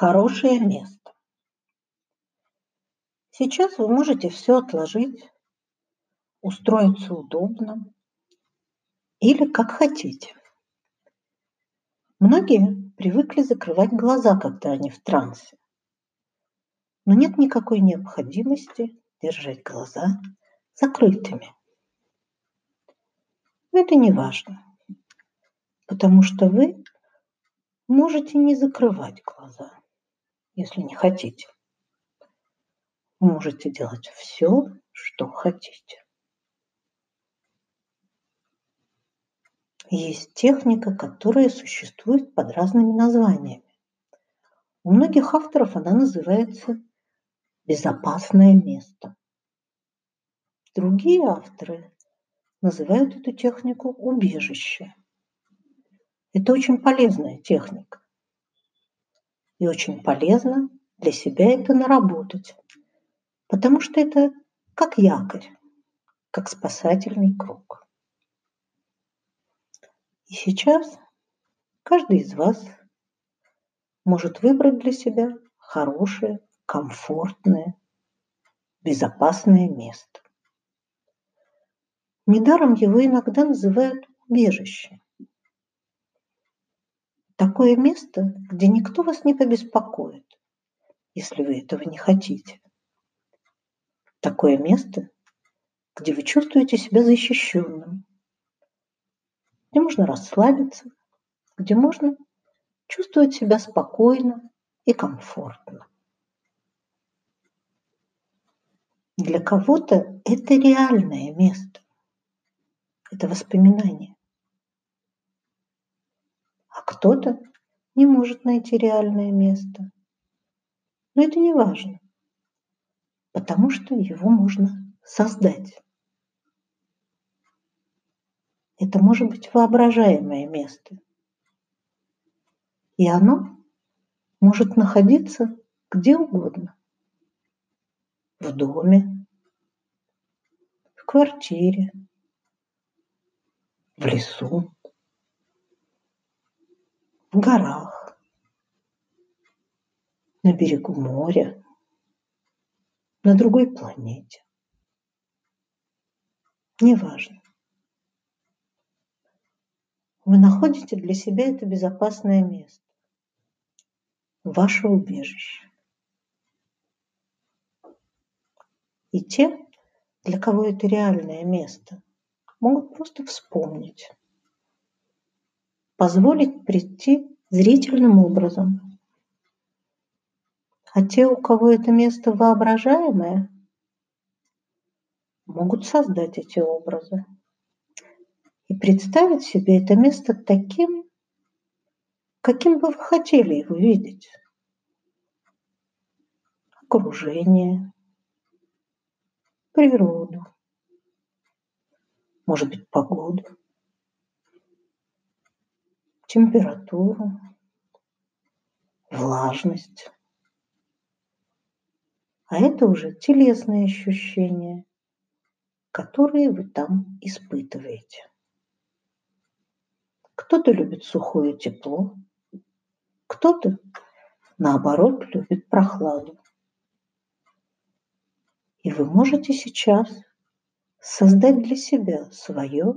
Хорошее место. Сейчас вы можете все отложить, устроиться удобно или как хотите. Многие привыкли закрывать глаза, когда они в трансе. Но нет никакой необходимости держать глаза закрытыми. Это не важно, потому что вы можете не закрывать глаза если не хотите. можете делать все, что хотите. Есть техника, которая существует под разными названиями. У многих авторов она называется «безопасное место». Другие авторы называют эту технику убежище. Это очень полезная техника. И очень полезно для себя это наработать, потому что это как якорь, как спасательный круг. И сейчас каждый из вас может выбрать для себя хорошее, комфортное, безопасное место. Недаром его иногда называют убежищем. Такое место, где никто вас не побеспокоит, если вы этого не хотите. Такое место, где вы чувствуете себя защищенным, где можно расслабиться, где можно чувствовать себя спокойно и комфортно. Для кого-то это реальное место, это воспоминание кто-то не может найти реальное место. Но это не важно, потому что его можно создать. Это может быть воображаемое место. И оно может находиться где угодно. В доме, в квартире, в лесу, в горах, на берегу моря, на другой планете. Неважно. Вы находите для себя это безопасное место, ваше убежище. И те, для кого это реальное место, могут просто вспомнить позволить прийти зрительным образом. А те, у кого это место воображаемое, могут создать эти образы и представить себе это место таким, каким бы вы хотели его видеть. Окружение, природу, может быть, погоду температуру, влажность. А это уже телесные ощущения, которые вы там испытываете. Кто-то любит сухое тепло, кто-то, наоборот, любит прохладу. И вы можете сейчас создать для себя свое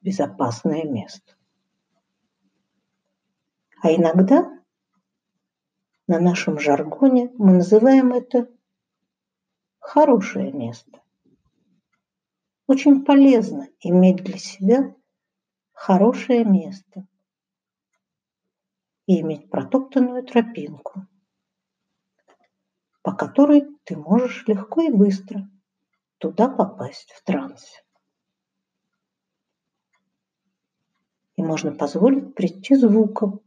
безопасное место. А иногда на нашем жаргоне мы называем это хорошее место. Очень полезно иметь для себя хорошее место и иметь протоптанную тропинку, по которой ты можешь легко и быстро туда попасть в транс. И можно позволить прийти звуком,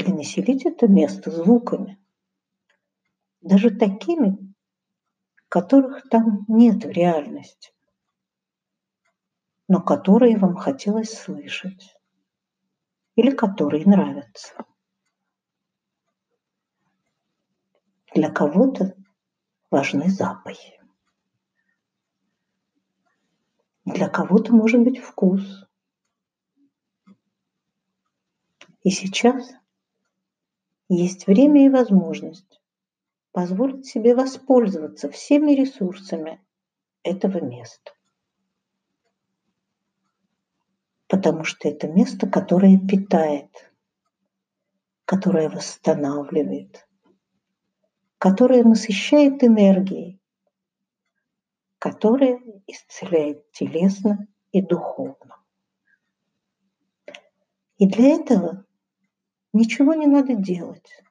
или населить это место звуками, даже такими, которых там нет в реальности, но которые вам хотелось слышать или которые нравятся. Для кого-то важны запахи. Для кого-то может быть вкус. И сейчас есть время и возможность позволить себе воспользоваться всеми ресурсами этого места. Потому что это место, которое питает, которое восстанавливает, которое насыщает энергией, которое исцеляет телесно и духовно. И для этого ничего не надо делать.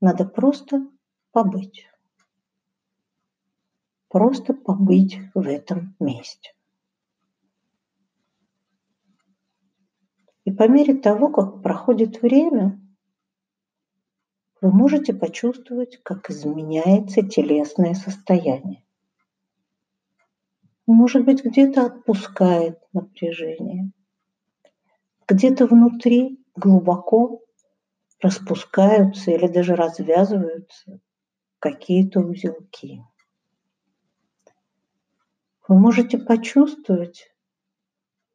Надо просто побыть. Просто побыть в этом месте. И по мере того, как проходит время, вы можете почувствовать, как изменяется телесное состояние. Может быть, где-то отпускает напряжение, где-то внутри глубоко распускаются или даже развязываются какие-то узелки. Вы можете почувствовать,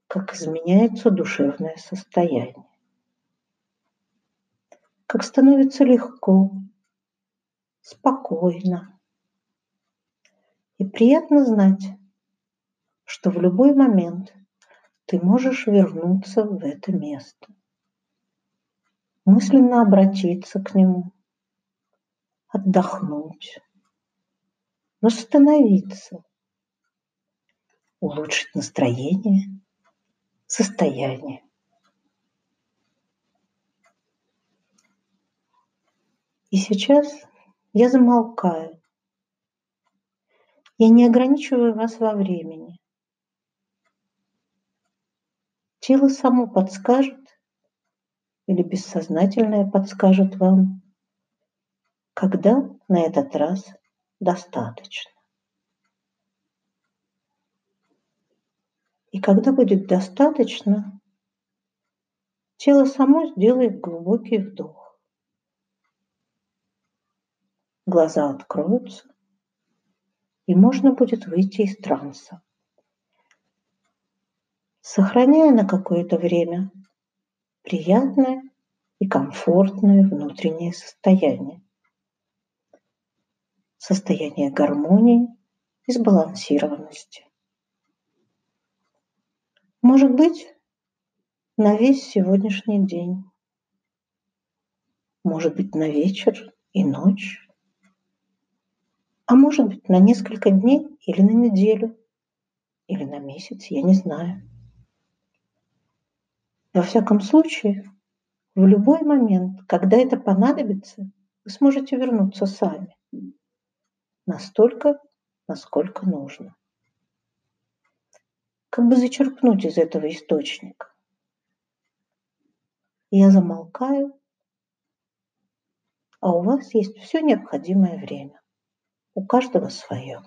как изменяется душевное состояние, как становится легко, спокойно. И приятно знать, что в любой момент ты можешь вернуться в это место, мысленно обратиться к нему, отдохнуть, восстановиться, улучшить настроение, состояние. И сейчас я замолкаю. Я не ограничиваю вас во времени. Тело само подскажет или бессознательное подскажет вам, когда на этот раз достаточно. И когда будет достаточно, тело само сделает глубокий вдох. Глаза откроются, и можно будет выйти из транса сохраняя на какое-то время приятное и комфортное внутреннее состояние. Состояние гармонии и сбалансированности. Может быть, на весь сегодняшний день. Может быть, на вечер и ночь. А может быть, на несколько дней или на неделю, или на месяц, я не знаю. Во всяком случае, в любой момент, когда это понадобится, вы сможете вернуться сами. Настолько, насколько нужно. Как бы зачерпнуть из этого источника. Я замолкаю, а у вас есть все необходимое время. У каждого свое.